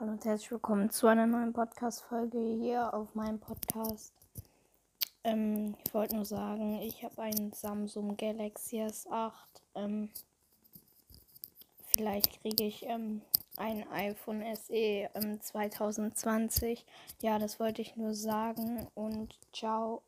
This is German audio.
Hallo und herzlich willkommen zu einer neuen Podcast-Folge hier auf meinem Podcast. Ähm, ich wollte nur sagen, ich habe einen Samsung Galaxy S8. Ähm, vielleicht kriege ich ähm, ein iPhone ähm, SE 2020. Ja, das wollte ich nur sagen und ciao.